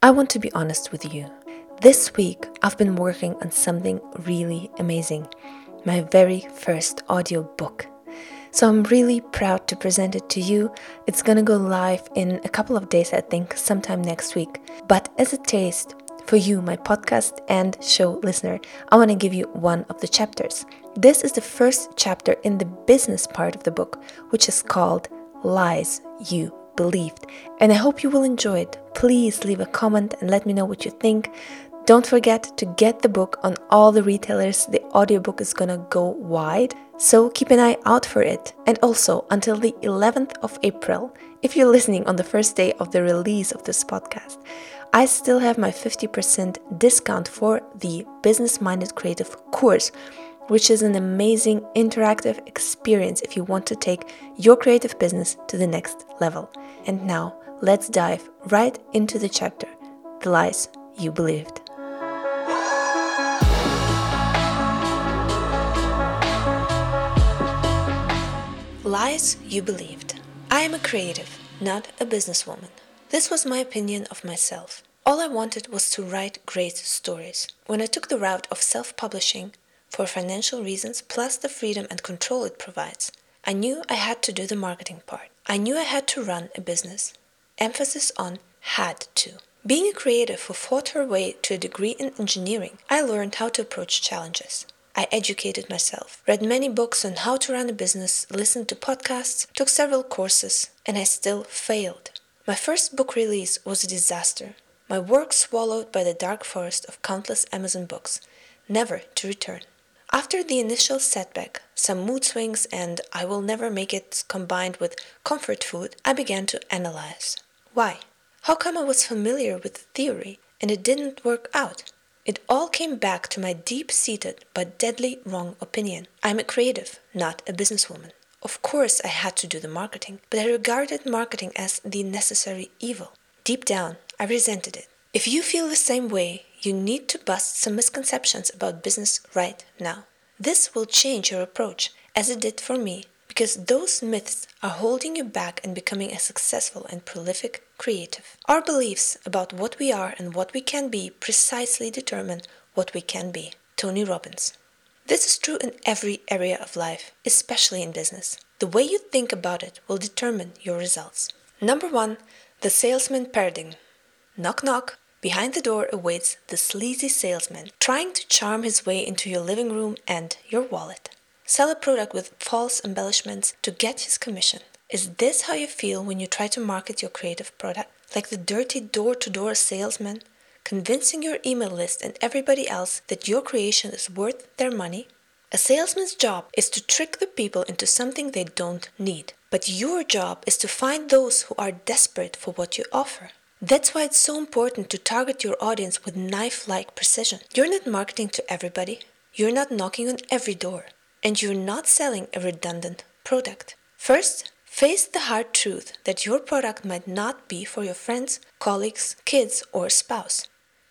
I want to be honest with you. This week, I've been working on something really amazing my very first audio book. So I'm really proud to present it to you. It's gonna go live in a couple of days, I think, sometime next week. But as a taste for you, my podcast and show listener, I wanna give you one of the chapters. This is the first chapter in the business part of the book, which is called Lies You Believed. And I hope you will enjoy it. Please leave a comment and let me know what you think. Don't forget to get the book on all the retailers. The audiobook is gonna go wide, so keep an eye out for it. And also, until the 11th of April, if you're listening on the first day of the release of this podcast, I still have my 50% discount for the Business Minded Creative course, which is an amazing interactive experience if you want to take your creative business to the next level. And now, let's dive right into the chapter The Lies You Believed. Lies you believed. I am a creative, not a businesswoman. This was my opinion of myself. All I wanted was to write great stories. When I took the route of self publishing, for financial reasons plus the freedom and control it provides, I knew I had to do the marketing part. I knew I had to run a business. Emphasis on had to. Being a creative who fought her way to a degree in engineering, I learned how to approach challenges. I educated myself, read many books on how to run a business, listened to podcasts, took several courses, and I still failed. My first book release was a disaster. My work swallowed by the dark forest of countless Amazon books, never to return. After the initial setback, some mood swings, and I will never make it combined with comfort food, I began to analyze. Why? How come I was familiar with the theory and it didn't work out? It all came back to my deep seated but deadly wrong opinion. I'm a creative, not a businesswoman. Of course, I had to do the marketing, but I regarded marketing as the necessary evil. Deep down, I resented it. If you feel the same way, you need to bust some misconceptions about business right now. This will change your approach, as it did for me, because those myths are holding you back in becoming a successful and prolific creative. Our beliefs about what we are and what we can be precisely determine what we can be. Tony Robbins. This is true in every area of life, especially in business. The way you think about it will determine your results. Number one, the salesman paradigm. Knock knock. Behind the door awaits the sleazy salesman, trying to charm his way into your living room and your wallet. Sell a product with false embellishments to get his commission. Is this how you feel when you try to market your creative product? Like the dirty door to door salesman, convincing your email list and everybody else that your creation is worth their money? A salesman's job is to trick the people into something they don't need. But your job is to find those who are desperate for what you offer. That's why it's so important to target your audience with knife like precision. You're not marketing to everybody, you're not knocking on every door, and you're not selling a redundant product. First, Face the hard truth that your product might not be for your friends, colleagues, kids, or spouse.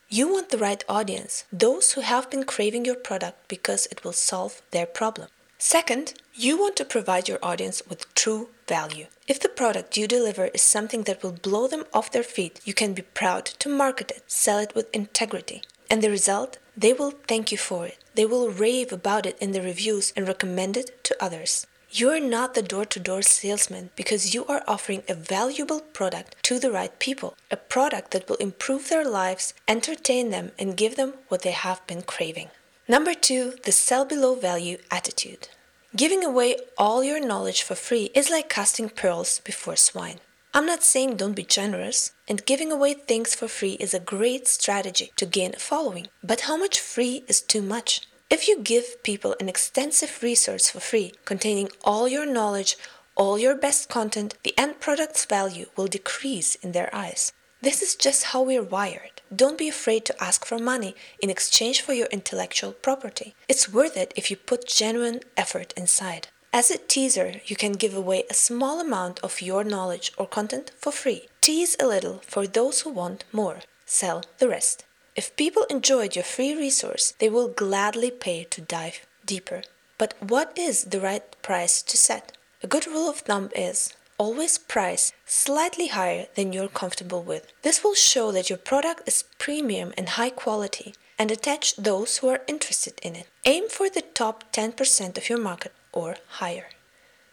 You want the right audience, those who have been craving your product because it will solve their problem. Second, you want to provide your audience with true value. If the product you deliver is something that will blow them off their feet, you can be proud to market it, sell it with integrity. And the result? They will thank you for it. They will rave about it in the reviews and recommend it to others. You are not the door to door salesman because you are offering a valuable product to the right people, a product that will improve their lives, entertain them, and give them what they have been craving. Number two, the sell below value attitude. Giving away all your knowledge for free is like casting pearls before swine. I'm not saying don't be generous, and giving away things for free is a great strategy to gain a following. But how much free is too much? If you give people an extensive resource for free, containing all your knowledge, all your best content, the end product's value will decrease in their eyes. This is just how we're wired. Don't be afraid to ask for money in exchange for your intellectual property. It's worth it if you put genuine effort inside. As a teaser, you can give away a small amount of your knowledge or content for free. Tease a little for those who want more. Sell the rest. If people enjoyed your free resource, they will gladly pay to dive deeper. But what is the right price to set? A good rule of thumb is always price slightly higher than you're comfortable with. This will show that your product is premium and high quality and attach those who are interested in it. Aim for the top 10% of your market or higher.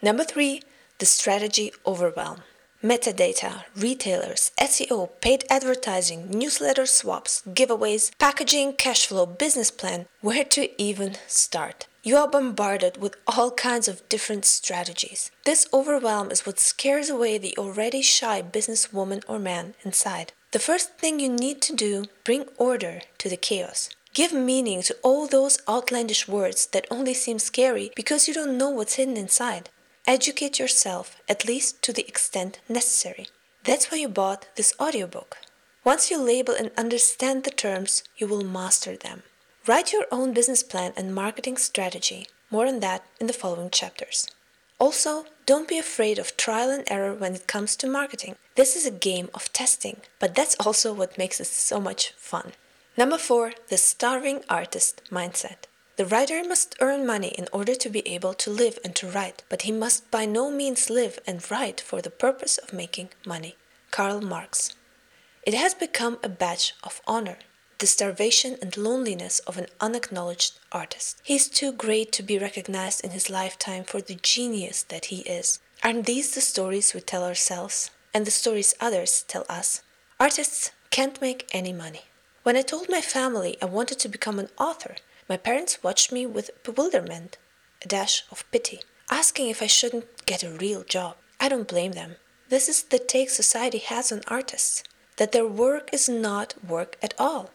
Number three, the strategy overwhelm. Metadata, retailers, SEO, paid advertising, newsletter swaps, giveaways, packaging, cash flow, business plan. Where to even start? You are bombarded with all kinds of different strategies. This overwhelm is what scares away the already shy businesswoman or man inside. The first thing you need to do, bring order to the chaos. Give meaning to all those outlandish words that only seem scary because you don't know what's hidden inside. Educate yourself, at least to the extent necessary. That's why you bought this audiobook. Once you label and understand the terms, you will master them. Write your own business plan and marketing strategy. More on that in the following chapters. Also, don't be afraid of trial and error when it comes to marketing. This is a game of testing, but that's also what makes it so much fun. Number four, the starving artist mindset. The writer must earn money in order to be able to live and to write, but he must by no means live and write for the purpose of making money. Karl Marx. It has become a badge of honor the starvation and loneliness of an unacknowledged artist. He is too great to be recognized in his lifetime for the genius that he is. Aren't these the stories we tell ourselves and the stories others tell us? Artists can't make any money. When I told my family I wanted to become an author, my parents watched me with bewilderment, a dash of pity, asking if I shouldn't get a real job. I don't blame them. This is the take society has on artists that their work is not work at all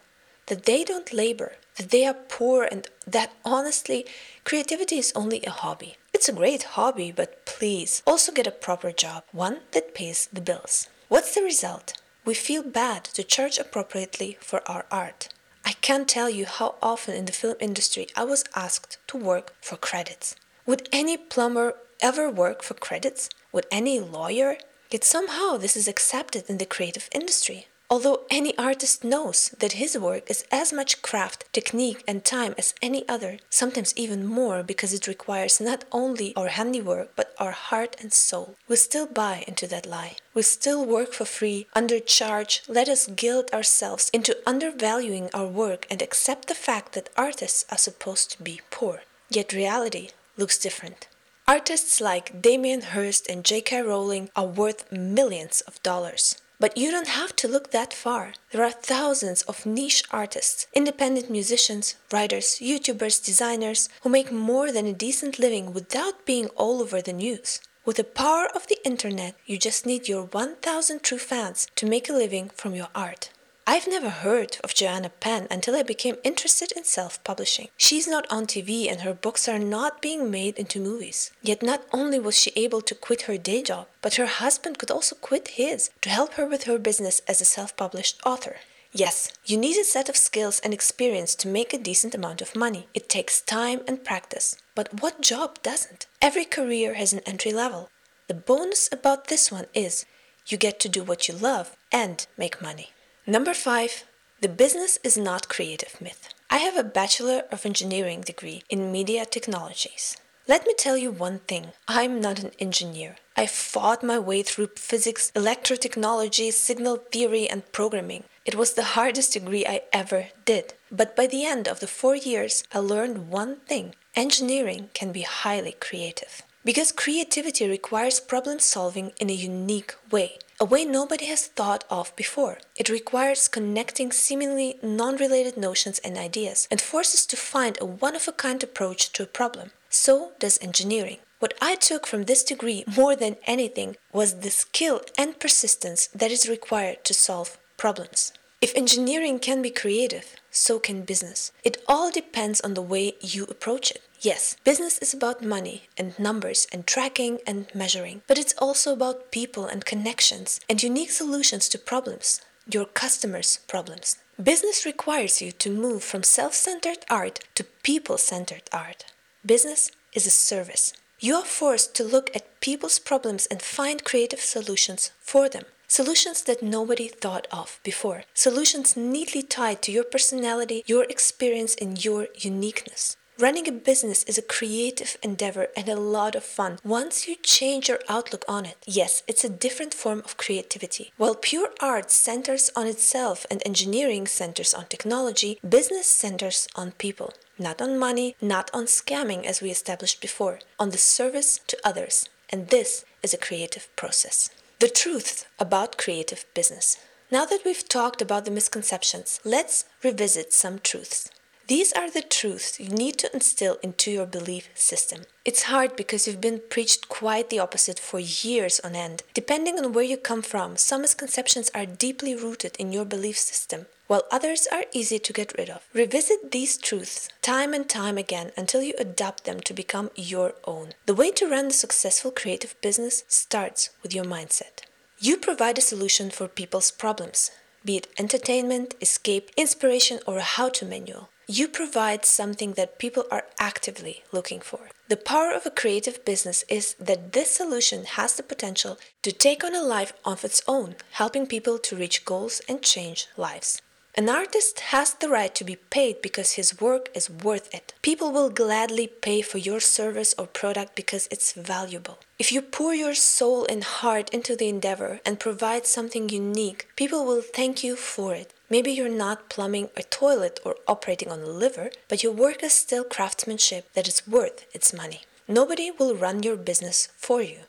that they don't labor, that they are poor, and that honestly, creativity is only a hobby. It's a great hobby, but please also get a proper job, one that pays the bills. What's the result? We feel bad to charge appropriately for our art. I can't tell you how often in the film industry I was asked to work for credits. Would any plumber ever work for credits? Would any lawyer? Yet somehow this is accepted in the creative industry. Although any artist knows that his work is as much craft, technique, and time as any other, sometimes even more because it requires not only our handiwork but our heart and soul, we still buy into that lie. We still work for free, under charge, let us guilt ourselves into undervaluing our work and accept the fact that artists are supposed to be poor. Yet reality looks different. Artists like Damien Hirst and J.K. Rowling are worth millions of dollars. But you don't have to look that far. There are thousands of niche artists, independent musicians, writers, YouTubers, designers who make more than a decent living without being all over the news. With the power of the internet, you just need your 1000 true fans to make a living from your art. I've never heard of Joanna Penn until I became interested in self publishing. She's not on TV and her books are not being made into movies. Yet not only was she able to quit her day job, but her husband could also quit his to help her with her business as a self published author. Yes, you need a set of skills and experience to make a decent amount of money. It takes time and practice. But what job doesn't? Every career has an entry level. The bonus about this one is you get to do what you love and make money. Number five, the business is not creative myth. I have a Bachelor of Engineering degree in Media Technologies. Let me tell you one thing I'm not an engineer. I fought my way through physics, electrotechnology, signal theory, and programming. It was the hardest degree I ever did. But by the end of the four years, I learned one thing engineering can be highly creative. Because creativity requires problem solving in a unique way a way nobody has thought of before. It requires connecting seemingly non related notions and ideas and forces to find a one of a kind approach to a problem. So does engineering. What I took from this degree more than anything was the skill and persistence that is required to solve problems. If engineering can be creative, so can business. It all depends on the way you approach it. Yes, business is about money and numbers and tracking and measuring, but it's also about people and connections and unique solutions to problems, your customers' problems. Business requires you to move from self centered art to people centered art. Business is a service. You are forced to look at people's problems and find creative solutions for them. Solutions that nobody thought of before. Solutions neatly tied to your personality, your experience, and your uniqueness. Running a business is a creative endeavor and a lot of fun once you change your outlook on it. Yes, it's a different form of creativity. While pure art centers on itself and engineering centers on technology, business centers on people. Not on money, not on scamming as we established before, on the service to others. And this is a creative process. The truth about creative business. Now that we've talked about the misconceptions, let's revisit some truths. These are the truths you need to instill into your belief system. It's hard because you've been preached quite the opposite for years on end. Depending on where you come from, some misconceptions are deeply rooted in your belief system, while others are easy to get rid of. Revisit these truths time and time again until you adopt them to become your own. The way to run a successful creative business starts with your mindset. You provide a solution for people's problems, be it entertainment, escape, inspiration, or a how to manual. You provide something that people are actively looking for. The power of a creative business is that this solution has the potential to take on a life of its own, helping people to reach goals and change lives. An artist has the right to be paid because his work is worth it. People will gladly pay for your service or product because it's valuable. If you pour your soul and heart into the endeavor and provide something unique, people will thank you for it. Maybe you're not plumbing a toilet or operating on a liver, but your work is still craftsmanship that is worth its money. Nobody will run your business for you.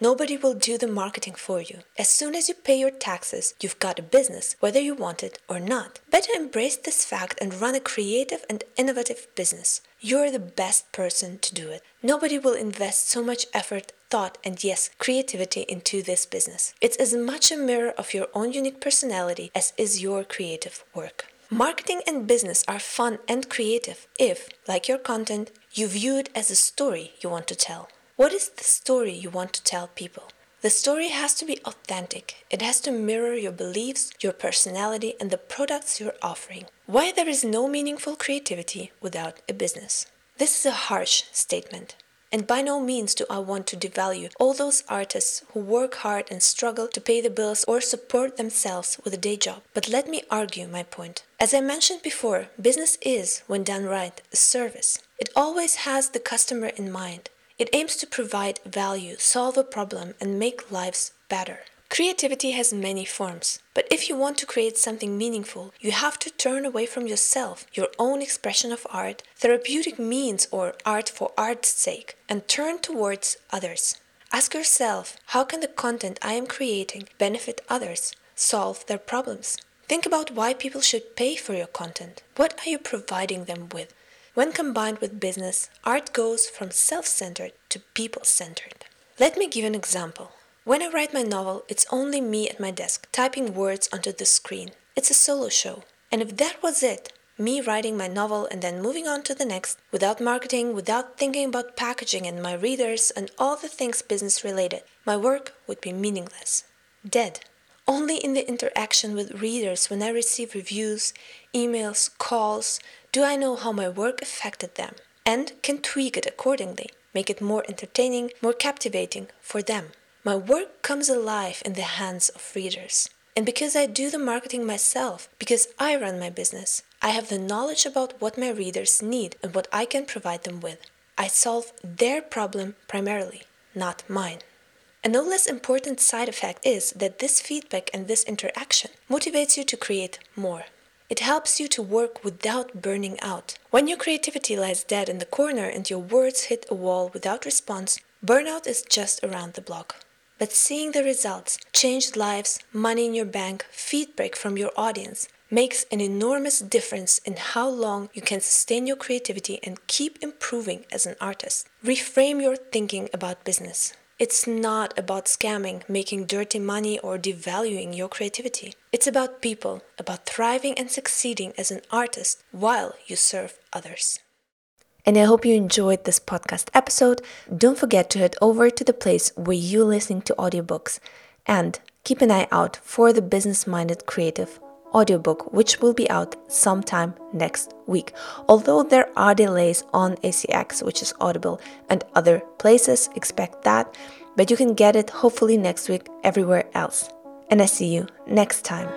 Nobody will do the marketing for you. As soon as you pay your taxes, you've got a business, whether you want it or not. Better embrace this fact and run a creative and innovative business. You're the best person to do it. Nobody will invest so much effort, thought, and yes, creativity into this business. It's as much a mirror of your own unique personality as is your creative work. Marketing and business are fun and creative if, like your content, you view it as a story you want to tell. What is the story you want to tell people? The story has to be authentic. It has to mirror your beliefs, your personality, and the products you're offering. Why there is no meaningful creativity without a business. This is a harsh statement. And by no means do I want to devalue all those artists who work hard and struggle to pay the bills or support themselves with a day job. But let me argue my point. As I mentioned before, business is, when done right, a service. It always has the customer in mind. It aims to provide value, solve a problem, and make lives better. Creativity has many forms, but if you want to create something meaningful, you have to turn away from yourself, your own expression of art, therapeutic means, or art for art's sake, and turn towards others. Ask yourself how can the content I am creating benefit others, solve their problems? Think about why people should pay for your content. What are you providing them with? When combined with business, art goes from self centered to people centered. Let me give an example. When I write my novel, it's only me at my desk, typing words onto the screen. It's a solo show. And if that was it, me writing my novel and then moving on to the next, without marketing, without thinking about packaging and my readers and all the things business related, my work would be meaningless. Dead. Only in the interaction with readers when I receive reviews, emails, calls, do I know how my work affected them and can tweak it accordingly, make it more entertaining, more captivating for them. My work comes alive in the hands of readers. And because I do the marketing myself, because I run my business, I have the knowledge about what my readers need and what I can provide them with. I solve their problem primarily, not mine. A no less important side effect is that this feedback and this interaction motivates you to create more. It helps you to work without burning out. When your creativity lies dead in the corner and your words hit a wall without response, burnout is just around the block. But seeing the results, changed lives, money in your bank, feedback from your audience, makes an enormous difference in how long you can sustain your creativity and keep improving as an artist. Reframe your thinking about business. It's not about scamming, making dirty money, or devaluing your creativity. It's about people, about thriving and succeeding as an artist while you serve others. And I hope you enjoyed this podcast episode. Don't forget to head over to the place where you're listening to audiobooks and keep an eye out for the business minded creative audiobook, which will be out sometime next week. Although there are delays on ACX, which is Audible, and other places, expect that, but you can get it hopefully next week everywhere else. And I see you next time.